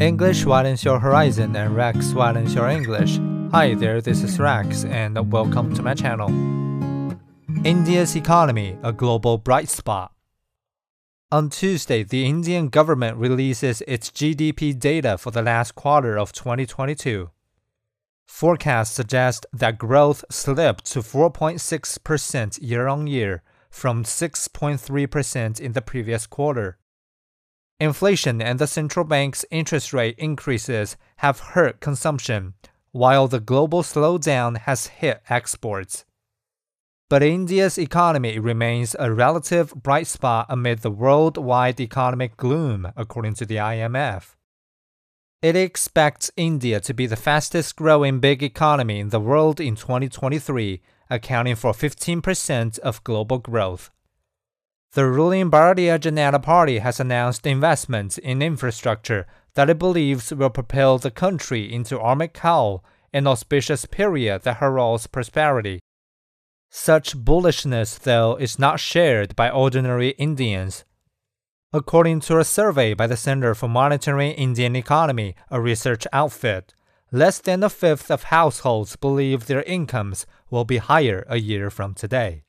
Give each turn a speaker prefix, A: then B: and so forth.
A: English widens your horizon and Rex widens your English. Hi there, this is Rex and welcome to my channel. India's economy, a global bright spot. On Tuesday, the Indian government releases its GDP data for the last quarter of 2022. Forecasts suggest that growth slipped to 4.6% year on year from 6.3% in the previous quarter. Inflation and the central bank's interest rate increases have hurt consumption, while the global slowdown has hit exports. But India's economy remains a relative bright spot amid the worldwide economic gloom, according to the IMF. It expects India to be the fastest growing big economy in the world in 2023, accounting for 15% of global growth. The ruling Bharatiya Janata Party has announced investments in infrastructure that it believes will propel the country into Amrit Kaal an auspicious period that heralds prosperity. Such bullishness, though, is not shared by ordinary Indians. According to a survey by the Center for Monitoring Indian Economy, a research outfit, less than a fifth of households believe their incomes will be higher a year from today.